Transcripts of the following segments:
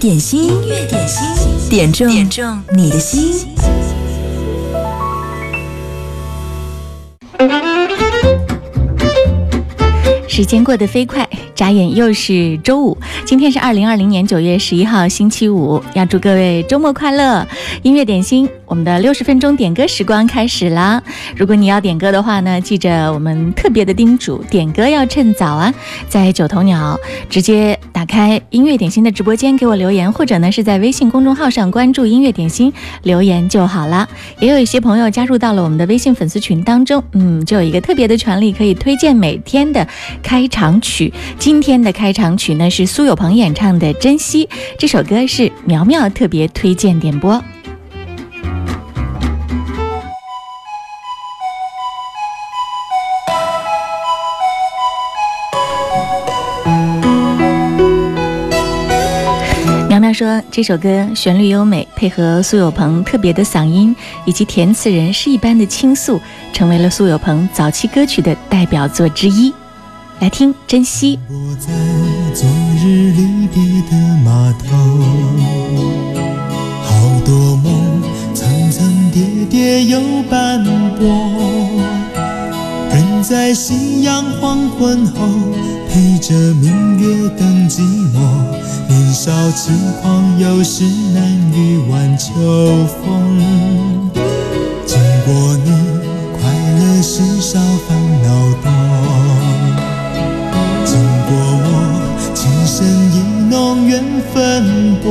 点心，音乐点心，点中点中你的心。时间过得飞快，眨眼又是周五。今天是二零二零年九月十一号，星期五。要祝各位周末快乐！音乐点心，我们的六十分钟点歌时光开始啦！如果你要点歌的话呢，记着我们特别的叮嘱，点歌要趁早啊，在九头鸟直接打开音乐点心的直播间给我留言，或者呢是在微信公众号上关注音乐点心留言就好了。也有一些朋友加入到了我们的微信粉丝群当中，嗯，就有一个特别的权利，可以推荐每天的。开场曲，今天的开场曲呢是苏有朋演唱的《珍惜》，这首歌是苗苗特别推荐点播。说这首歌旋律优美，配合苏有朋特别的嗓音以及填词人诗一般的倾诉，成为了苏有朋早期歌曲的代表作之一。来听珍惜我在昨日离别的码头好多梦层层叠叠又斑驳人在夕阳黄昏后陪着明月等寂寞年少轻狂有时难御晚秋风经过你快乐时少烦恼多经过我，情深意浓缘分薄，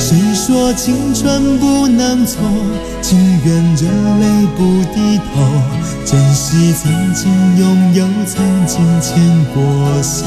谁说青春不能错？情愿热泪不低头，珍惜曾经拥有，曾经牵过手。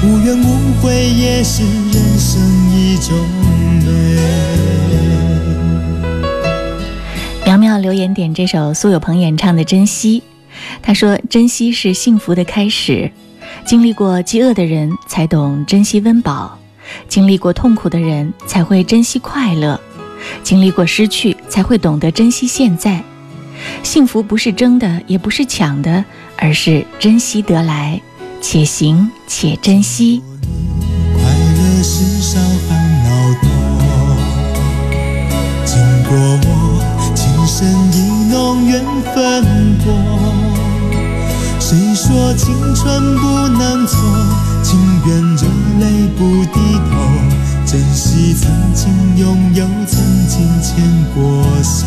无怨无悔也是人生一种美。苗苗留言点这首苏有朋演唱的《珍惜》，他说：“珍惜是幸福的开始，经历过饥饿的人才懂珍惜温饱，经历过痛苦的人才会珍惜快乐，经历过失去才会懂得珍惜现在。幸福不是争的，也不是抢的。”而是珍惜得来，且行且珍惜。快乐时少烦恼多，经过我情深意浓缘分薄。谁说青春不能错？情愿热泪不低头，珍惜曾经拥有，曾经牵过手。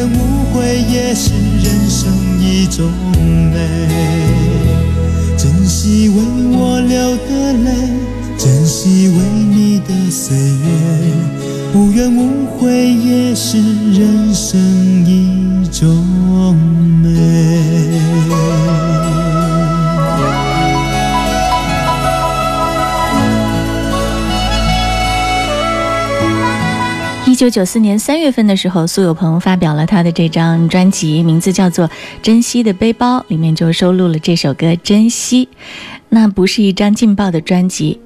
无怨无悔也是人生一种美。珍惜为我流的泪，珍惜为你的岁月。无怨无悔也是九九四年三月份的时候，苏有朋发表了他的这张专辑，名字叫做《珍惜的背包》，里面就收录了这首歌《珍惜》。那不是一张劲爆的专辑。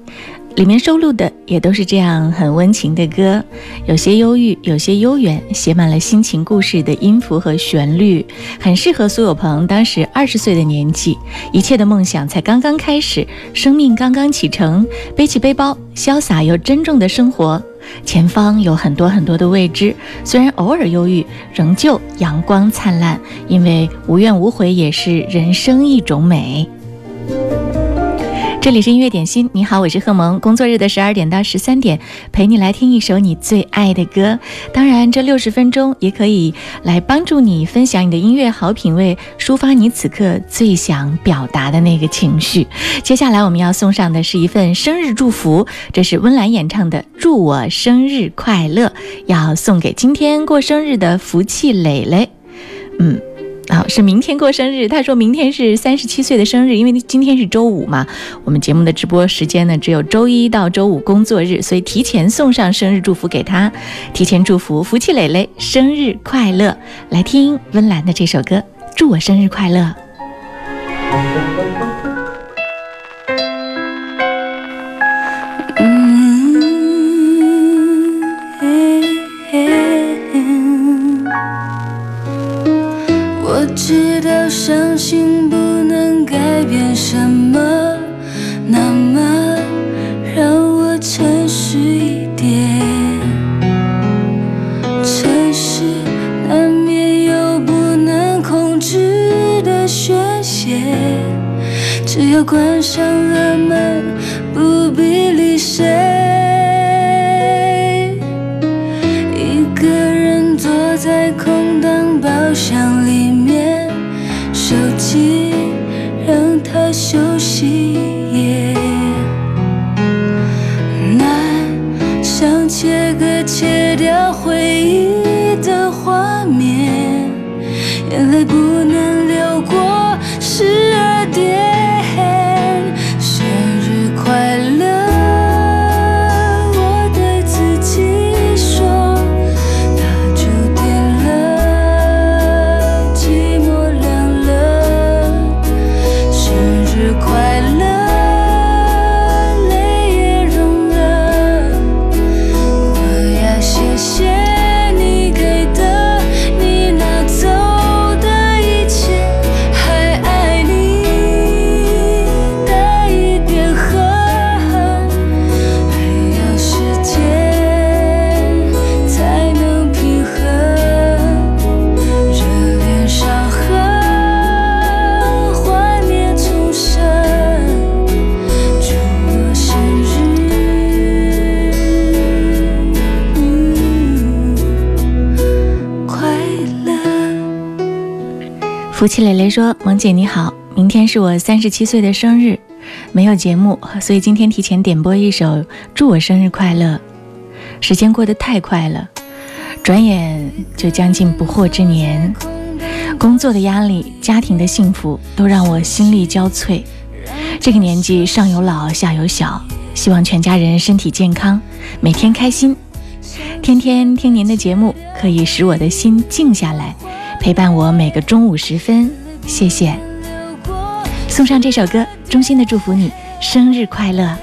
里面收录的也都是这样很温情的歌，有些忧郁，有些悠远，写满了心情故事的音符和旋律，很适合苏有朋当时二十岁的年纪，一切的梦想才刚刚开始，生命刚刚启程，背起背包，潇洒又珍重的生活，前方有很多很多的未知，虽然偶尔忧郁，仍旧阳光灿烂，因为无怨无悔也是人生一种美。这里是音乐点心，你好，我是贺萌。工作日的十二点到十三点，陪你来听一首你最爱的歌。当然，这六十分钟也可以来帮助你分享你的音乐好品味，抒发你此刻最想表达的那个情绪。接下来我们要送上的是一份生日祝福，这是温岚演唱的《祝我生日快乐》，要送给今天过生日的福气磊磊。嗯。啊，是明天过生日。他说明天是三十七岁的生日，因为今天是周五嘛。我们节目的直播时间呢，只有周一到周五工作日，所以提前送上生日祝福给他，提前祝福福气磊磊生日快乐。来听温岚的这首歌，祝我生日快乐。福气磊磊说：“萌姐你好，明天是我三十七岁的生日，没有节目，所以今天提前点播一首《祝我生日快乐》。时间过得太快了，转眼就将近不惑之年，工作的压力、家庭的幸福都让我心力交瘁。这个年纪上有老下有小，希望全家人身体健康，每天开心。天天听您的节目，可以使我的心静下来。”陪伴我每个中午时分，谢谢。送上这首歌，衷心的祝福你生日快乐。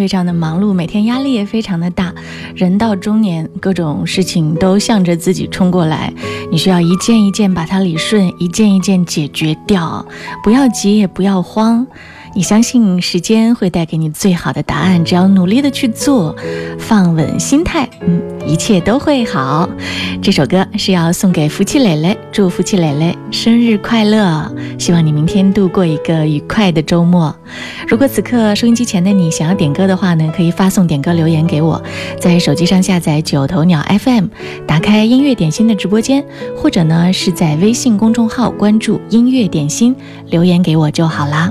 非常的忙碌，每天压力也非常的大。人到中年，各种事情都向着自己冲过来，你需要一件一件把它理顺，一件一件解决掉。不要急，也不要慌。你相信时间会带给你最好的答案，只要努力的去做，放稳心态，一切都会好。这首歌是要送给福气磊磊，祝福气磊磊生日快乐，希望你明天度过一个愉快的周末。如果此刻收音机前的你想要点歌的话呢，可以发送点歌留言给我，在手机上下载九头鸟 FM，打开音乐点心的直播间，或者呢是在微信公众号关注音乐点心，留言给我就好啦。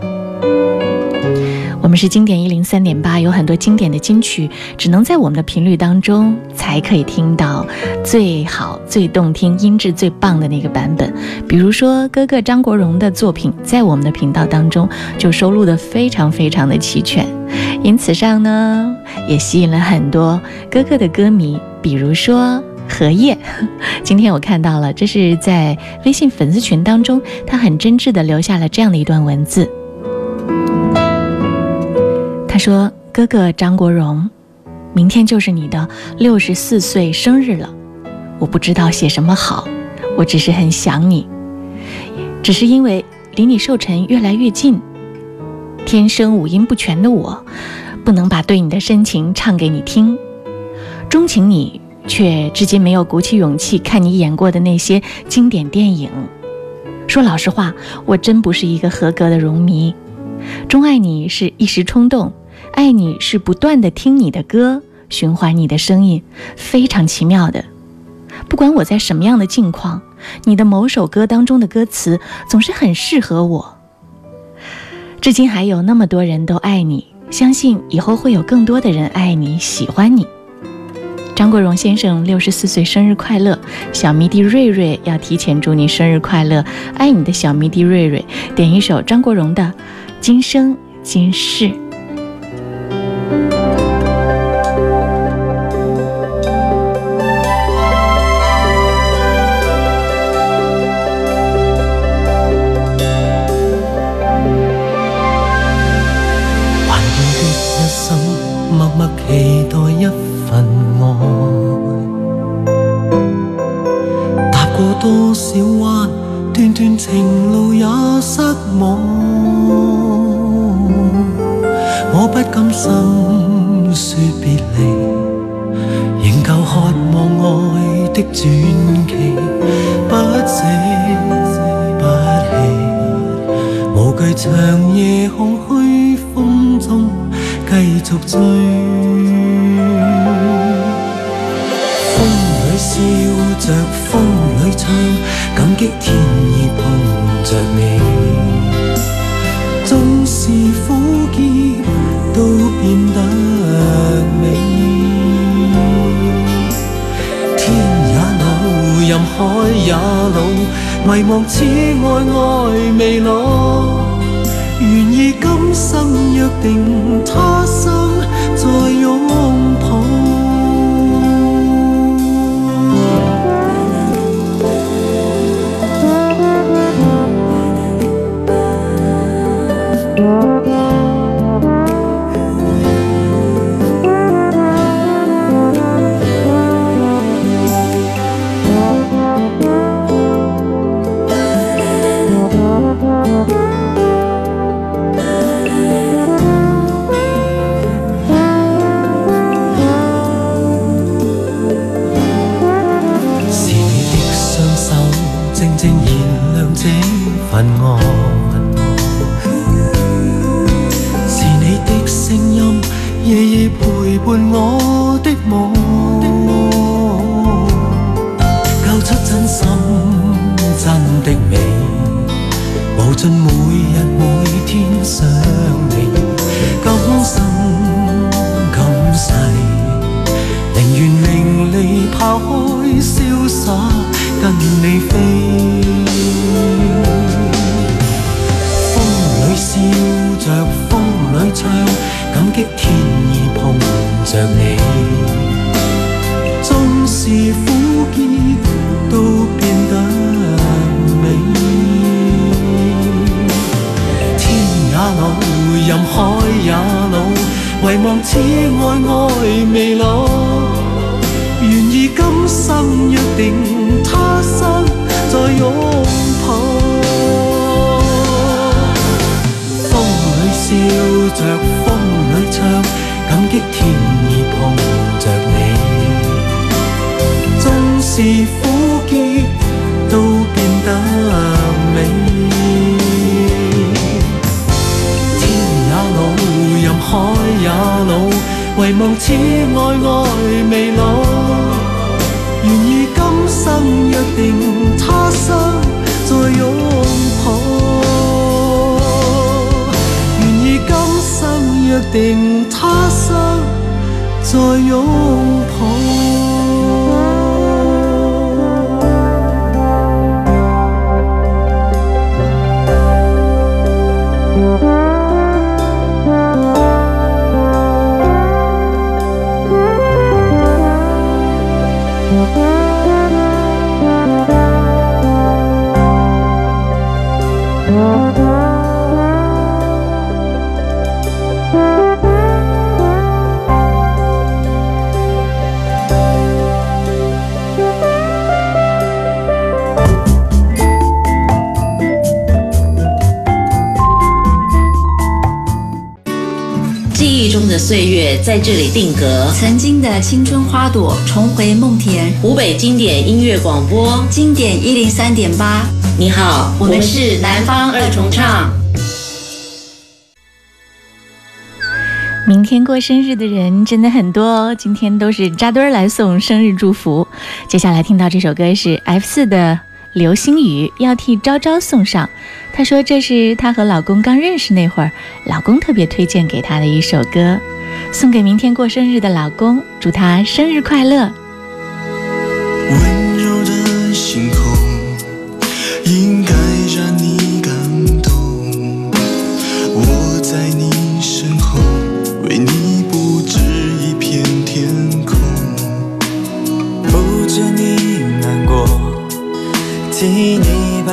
我们是经典一零三点八，有很多经典的金曲，只能在我们的频率当中才可以听到最好、最动听、音质最棒的那个版本。比如说，哥哥张国荣的作品，在我们的频道当中就收录的非常非常的齐全，因此上呢，也吸引了很多哥哥的歌迷。比如说荷叶，今天我看到了，这是在微信粉丝群当中，他很真挚的留下了这样的一段文字。说：“哥哥张国荣，明天就是你的六十四岁生日了。我不知道写什么好，我只是很想你。只是因为离你寿辰越来越近，天生五音不全的我，不能把对你的深情唱给你听。钟情你，却至今没有鼓起勇气看你演过的那些经典电影。说老实话，我真不是一个合格的荣迷。钟爱你是一时冲动。”爱你是不断的听你的歌，循环你的声音，非常奇妙的。不管我在什么样的境况，你的某首歌当中的歌词总是很适合我。至今还有那么多人都爱你，相信以后会有更多的人爱你、喜欢你。张国荣先生六十四岁生日快乐！小迷弟瑞瑞要提前祝你生日快乐，爱你的小迷弟瑞瑞，点一首张国荣的《今生今世》。在这里定格。曾经的青春花朵重回梦田，湖北经典音乐广播，经典一零三点八。你好，我们是南方二重唱。明天过生日的人真的很多哦，今天都是扎堆儿来送生日祝福。接下来听到这首歌是 F 四的《流星雨》，要替昭昭送上。她说这是她和老公刚认识那会儿，老公特别推荐给她的一首歌，送给明天过生日的老公，祝他生日快乐。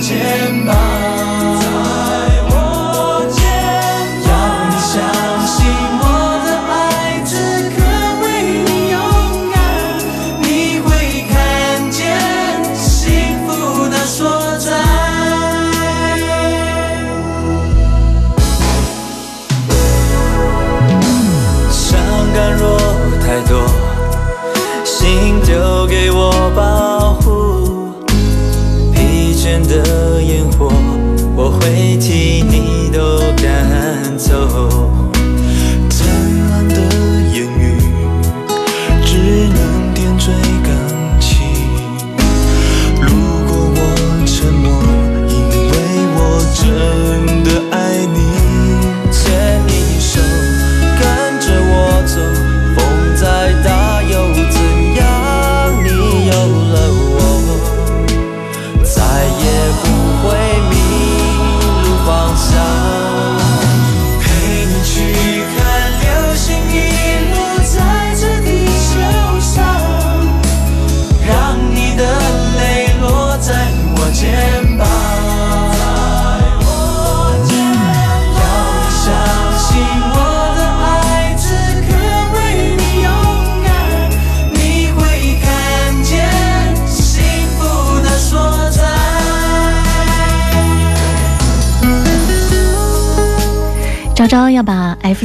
肩膀。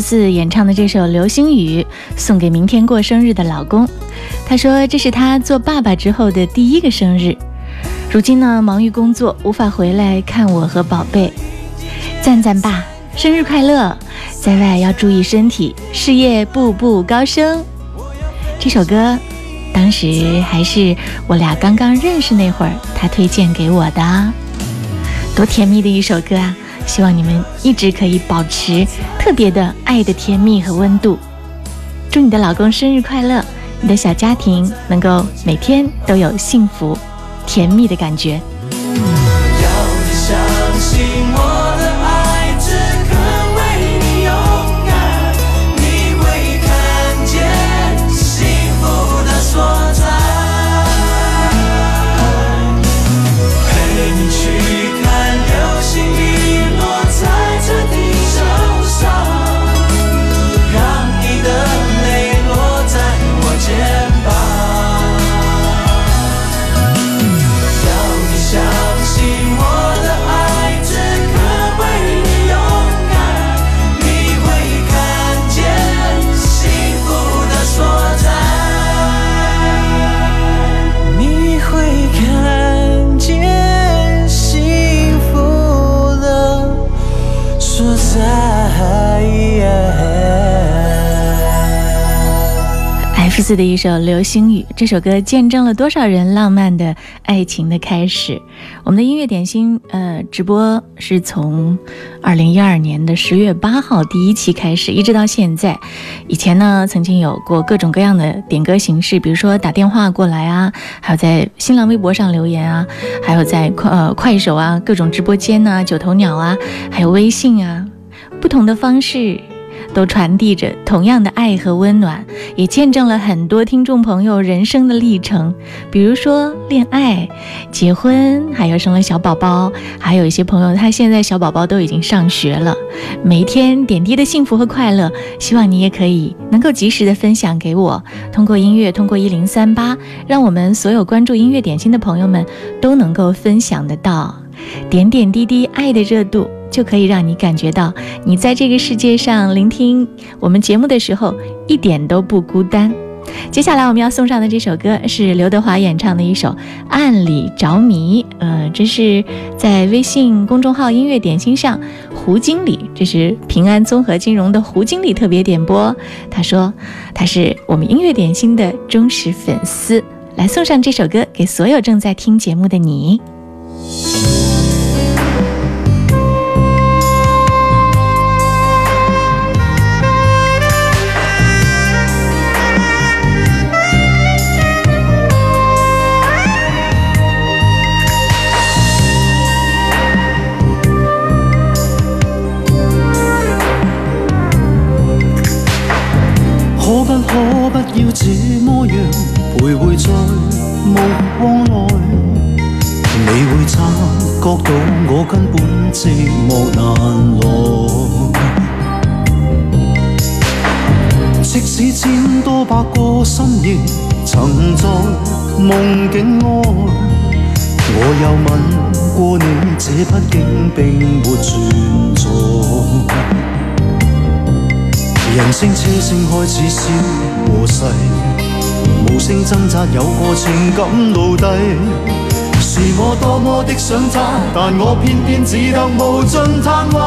四演唱的这首《流星雨》送给明天过生日的老公。他说这是他做爸爸之后的第一个生日，如今呢忙于工作，无法回来看我和宝贝。赞赞爸，生日快乐！在外要注意身体，事业步步高升。这首歌当时还是我俩刚刚认识那会儿，他推荐给我的，多甜蜜的一首歌啊！希望你们一直可以保持特别的爱的甜蜜和温度。祝你的老公生日快乐，你的小家庭能够每天都有幸福、甜蜜的感觉。十四的一首《流星雨》，这首歌见证了多少人浪漫的爱情的开始。我们的音乐点心，呃，直播是从二零一二年的十月八号第一期开始，一直到现在。以前呢，曾经有过各种各样的点歌形式，比如说打电话过来啊，还有在新浪微博上留言啊，还有在快呃快手啊各种直播间呐，九头鸟啊，还有微信啊，不同的方式。都传递着同样的爱和温暖，也见证了很多听众朋友人生的历程，比如说恋爱、结婚，还有生了小宝宝，还有一些朋友他现在小宝宝都已经上学了。每一天点滴的幸福和快乐，希望你也可以能够及时的分享给我，通过音乐，通过一零三八，让我们所有关注音乐点心的朋友们都能够分享得到点点滴滴爱的热度。就可以让你感觉到，你在这个世界上聆听我们节目的时候一点都不孤单。接下来我们要送上的这首歌是刘德华演唱的一首《暗里着迷》。呃，这是在微信公众号“音乐点心”上，胡经理，这是平安综合金融的胡经理特别点播。他说他是我们音乐点心的忠实粉丝，来送上这首歌给所有正在听节目的你。觉到我根本寂寞难耐。即使千多百个深夜曾在梦境外，我又吻过你，这毕竟并没存在。人声车声开始消和逝，无声挣扎有个情感奴隶。是我多么的想他，但我偏偏只得无尽叹谓。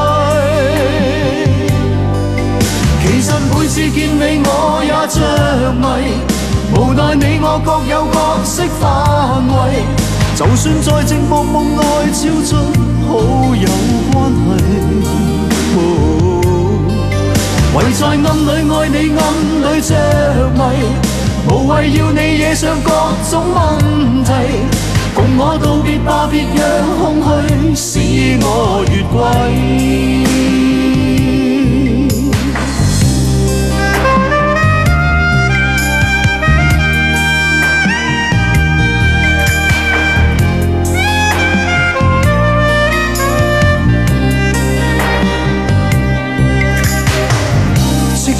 其实每次见你我也着迷，无奈你我各有各色范围。就算在寂寞梦内超出好友关系。唯在暗里爱你，暗里着迷，无谓要你惹上各种问题。共我道别吧，别让空虚使我越轨。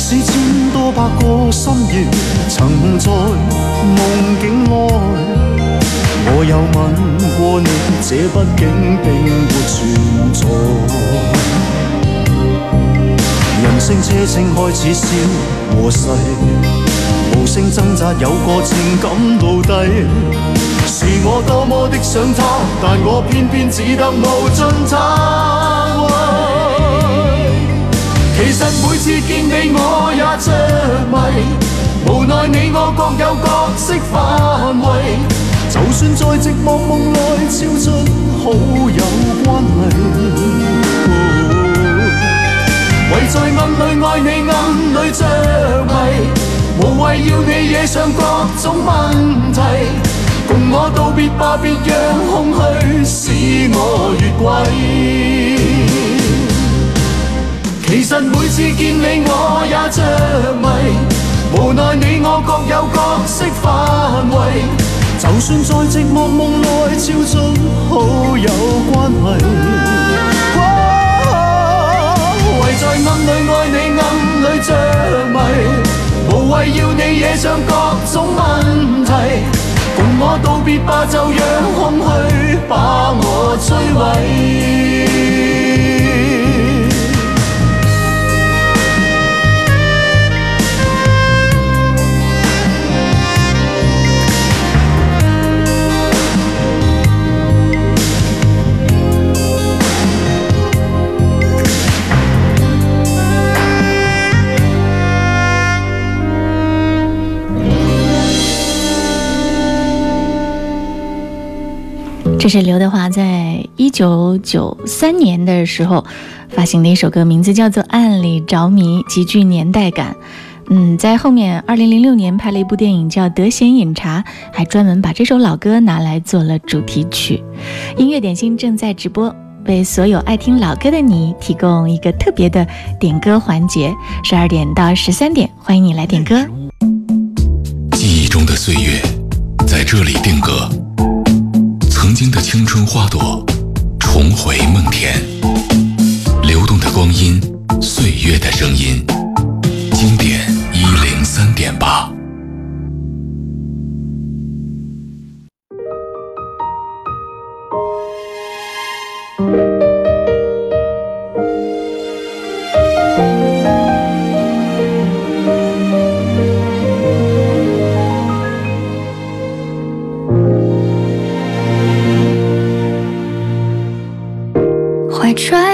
是千多百个深夜，曾在梦境外，我又吻过你，这毕竟并没存在。人声车声开始消和逝，无声挣扎有个情感奴隶。是我多么的想他，但我偏偏只得无尽叹谓。其实每次见你我也着迷。无奈你我各有角色范围，就算在寂寞梦内超出好友关系。唯在暗里爱你，暗里着迷，无谓要你惹上各种问题。共我道别吧，别让空虚使我越轨。其实每次见你我也着迷，无奈你我各有各色范围。就算在寂寞梦内超出好友关系，唯在暗里爱你，暗里着迷，无谓要你惹上各种问题。共我道别吧，就让空虚把我摧毁。这是刘德华在一九九三年的时候发行的一首歌，名字叫做《暗里着迷》，极具年代感。嗯，在后面二零零六年拍了一部电影叫《德贤饮茶》，还专门把这首老歌拿来做了主题曲。音乐点心正在直播，为所有爱听老歌的你提供一个特别的点歌环节，十二点到十三点，欢迎你来点歌。记忆中的岁月，在这里定格。曾经的青春花朵，重回梦田。流动的光阴，岁月的声音。经典一零三点八。穿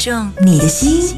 中你的心。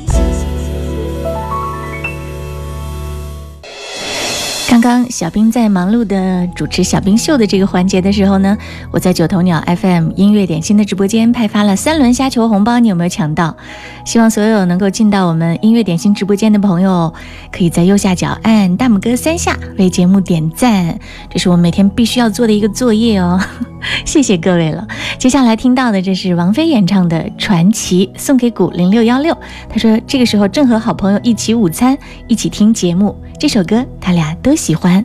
刚刚小兵在忙碌的主持小冰秀的这个环节的时候呢，我在九头鸟 FM 音乐点心的直播间派发了三轮虾球红包，你有没有抢到？希望所有能够进到我们音乐点心直播间的朋友，可以在右下角按大拇哥三下为节目点赞，这是我每天必须要做的一个作业哦。谢谢各位了。接下来听到的这是王菲演唱的《传奇》，送给古零六幺六。他说这个时候正和好朋友一起午餐，一起听节目。这首歌他俩都喜欢。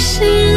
心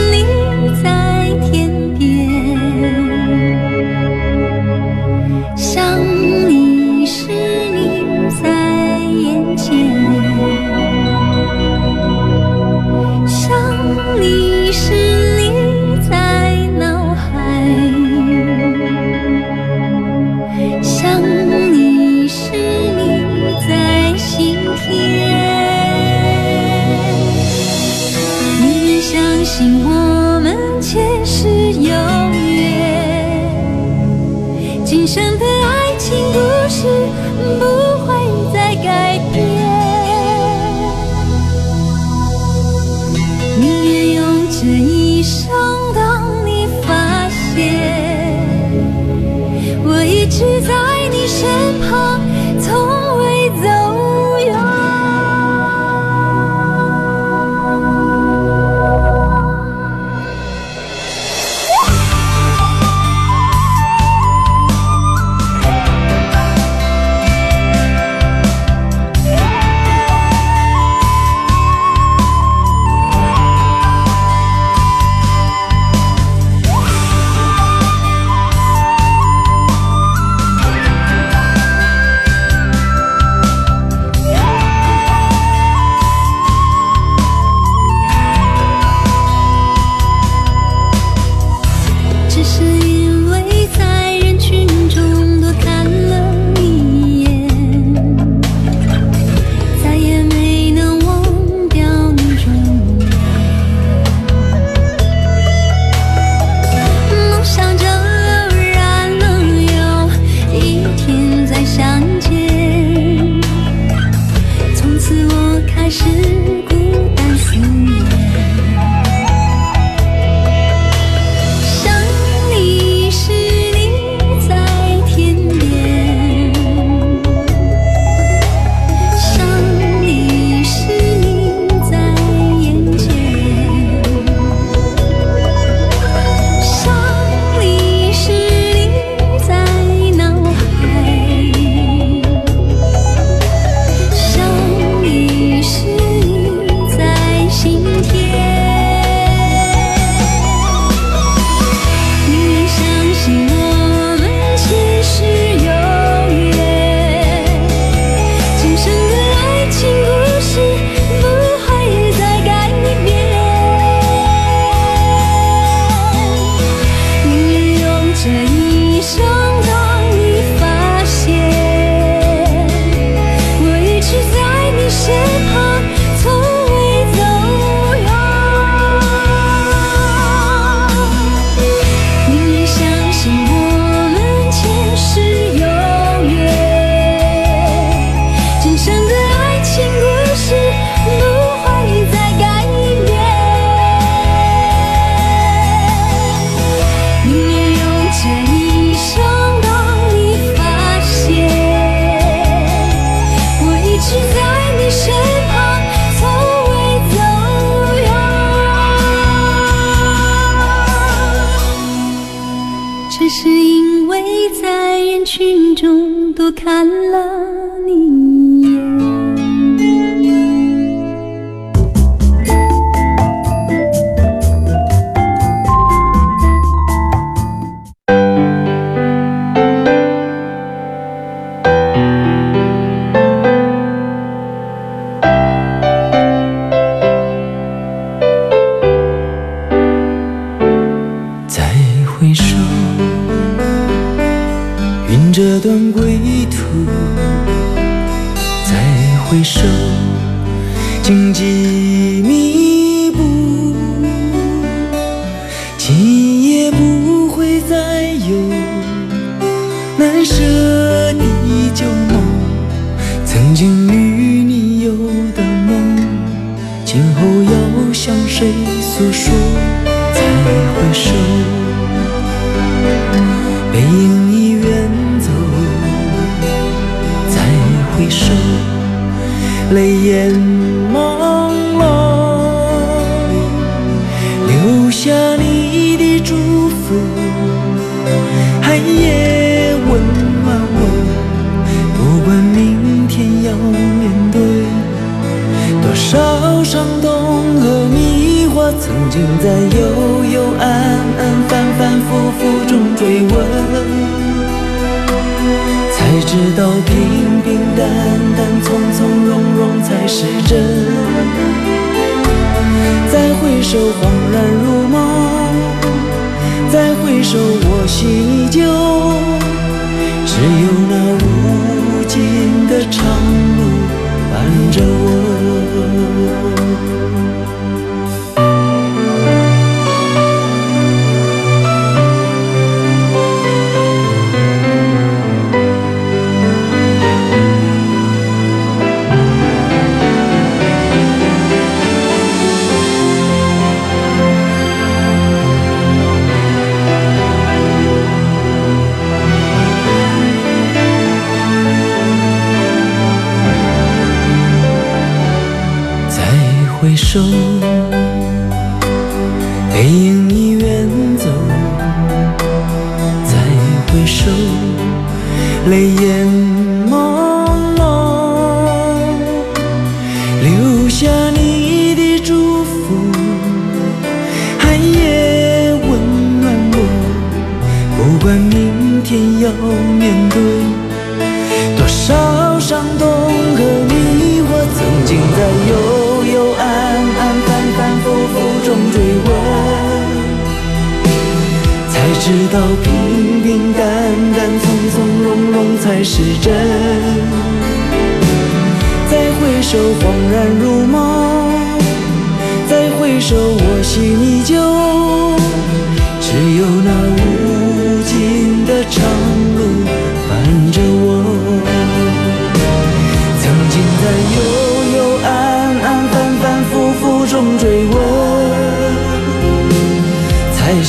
我。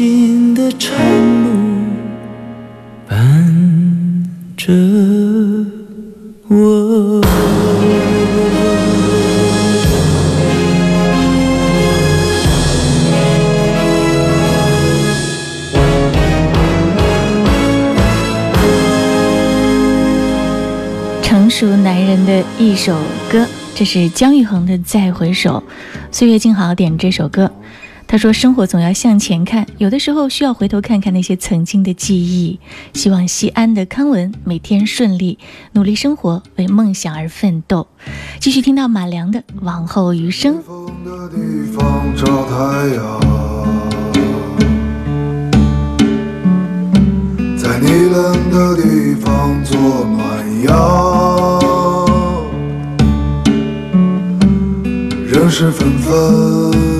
尽的长路伴着我。成熟男人的一首歌，这是姜育恒的《再回首》。岁月静好点这首歌，他说：“生活总要向前看，有的时候需要回头看看那些曾经的记忆。希望西安的康文每天顺利，努力生活，为梦想而奋斗。”继续听到马良的《往后余生》。你冷的地方做暖阳。人事纷纷，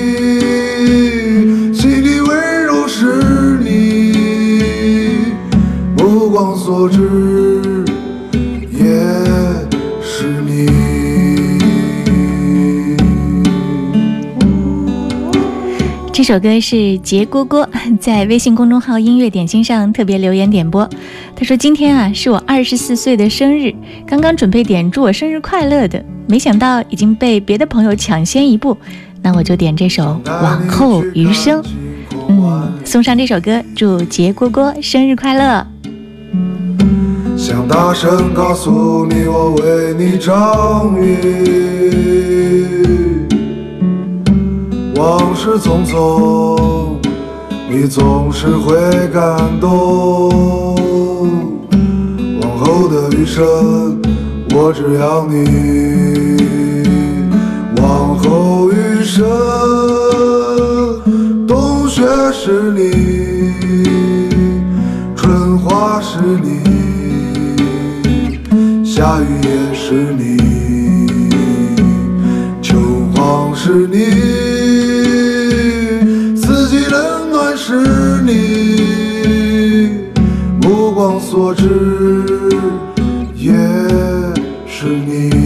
首歌是杰蝈蝈 在微信公众号“音乐点心”上特别留言点播。他说：“今天啊是我二十四岁的生日，刚刚准备点祝我生日快乐的，没想到已经被别的朋友抢先一步，那我就点这首《往后余生》。嗯，送上这首歌，祝杰蝈蝈生日快乐。想大声告诉你，我为你着迷。往事匆匆，你总是会感动。往后的余生，我只要你。往后余生，冬雪是你，春花是你，下雨也是你，秋黄是你，是你，目光所至也是你。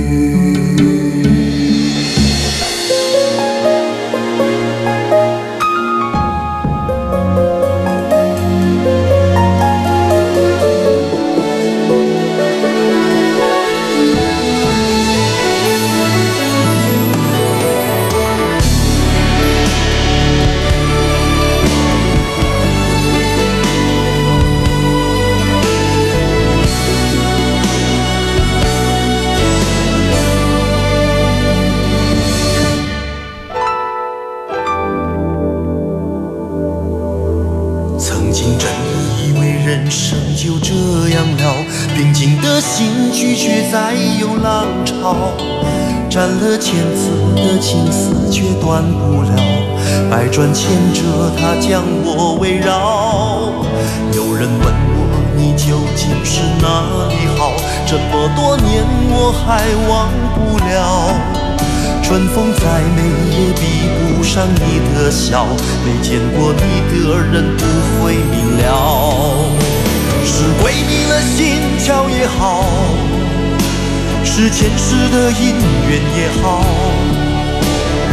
牵着她将我围绕。有人问我你究竟是哪里好，这么多年我还忘不了。春风再美也比不上你的笑，没见过你的人不会明了。是鬼迷了心窍也好，是前世的因缘也好，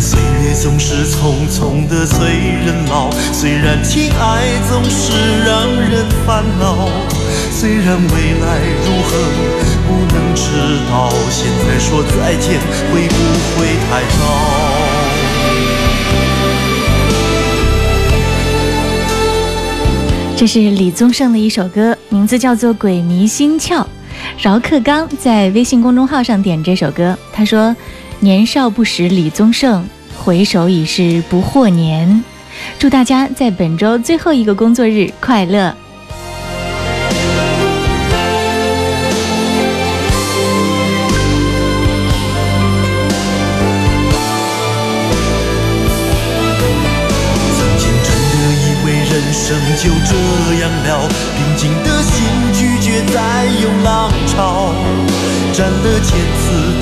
岁月总是匆匆的催人老，虽然情爱总是让人烦恼，虽然未来如何不能知道，现在说再见会不会太早？这是李宗盛的一首歌，名字叫做《鬼迷心窍》。饶克刚在微信公众号上点这首歌，他说：“年少不识李宗盛，回首已是不惑年。”祝大家在本周最后一个工作日快乐！曾经真的以为人生就这样了，平静的心拒绝再有浪潮，斩了千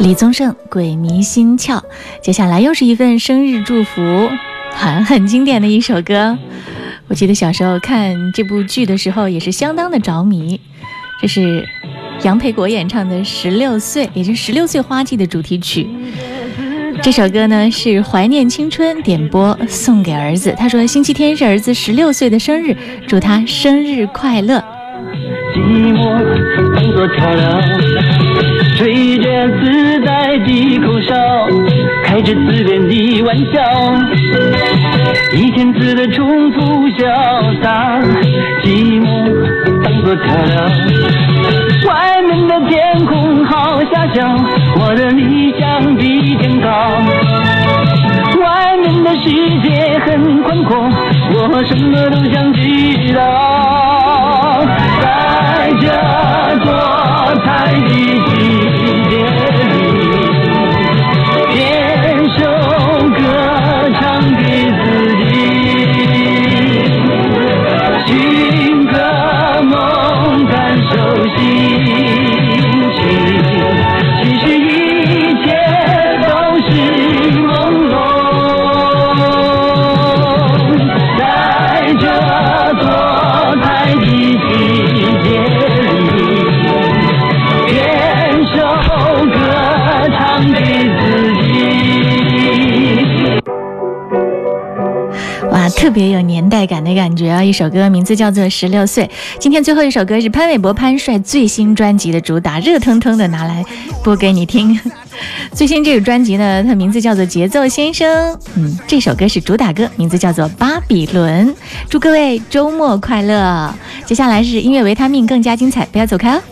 李宗盛《鬼迷心窍》，接下来又是一份生日祝福，很很经典的一首歌。我记得小时候看这部剧的时候，也是相当的着迷。这是杨培国演唱的《十六岁》，也就是《十六岁花季》的主题曲。这首歌呢是怀念青春，点播送给儿子。他说星期天是儿子十六岁的生日，祝他生日快乐。寂寞，自在的口哨，开着自恋的玩笑，一千次的重复潇洒。寂寞当作调料，外面的天空好狭小，我的理想比天高。外面的世界很宽阔，我什么都想知道。在这多彩的特别有年代感的感觉啊！一首歌名字叫做《十六岁》。今天最后一首歌是潘玮柏潘帅最新专辑的主打，热腾腾的拿来播给你听。最新这个专辑呢，它名字叫做《节奏先生》。嗯，这首歌是主打歌，名字叫做《巴比伦》。祝各位周末快乐！接下来是音乐维他命，更加精彩，不要走开哦。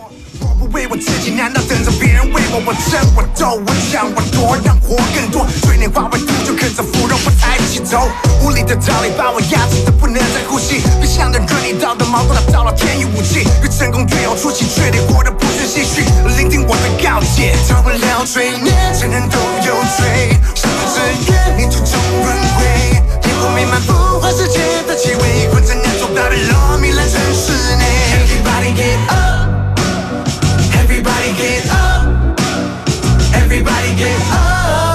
为我自己，难道等着别人为我？我争，我斗，我抢，我夺，让活更多。嘴脸化为土，就啃着腐肉，不抬起头。无理的道理把我压制的不能再呼吸。别想着润你道德矛盾，打造了天衣无缝。越成功越有出息，却得活得不是唏嘘。聆听我的告诫，逃不了罪孽，人人都有罪。生不自愿，命途中轮回。烟火弥漫，腐化世界的气味，混成年走大的罗糜烂城市内。Everybody get up。Everybody get up. Everybody get up.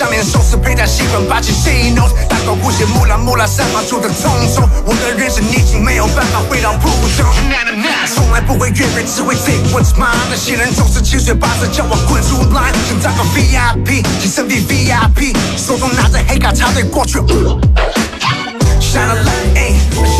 项链、手势、佩戴、吸管、霸气、吸引 notes，大口呼吸，木兰木兰散发出的匆匆。我的人生你已经没有办法回到普通。从来不会越轨，只会 say what's mine。那些人总是七嘴八舌叫我滚出 line，想当个 VIP，晋升 V VIP，手中拿着黑卡插队过去。Shoutout light, ayy.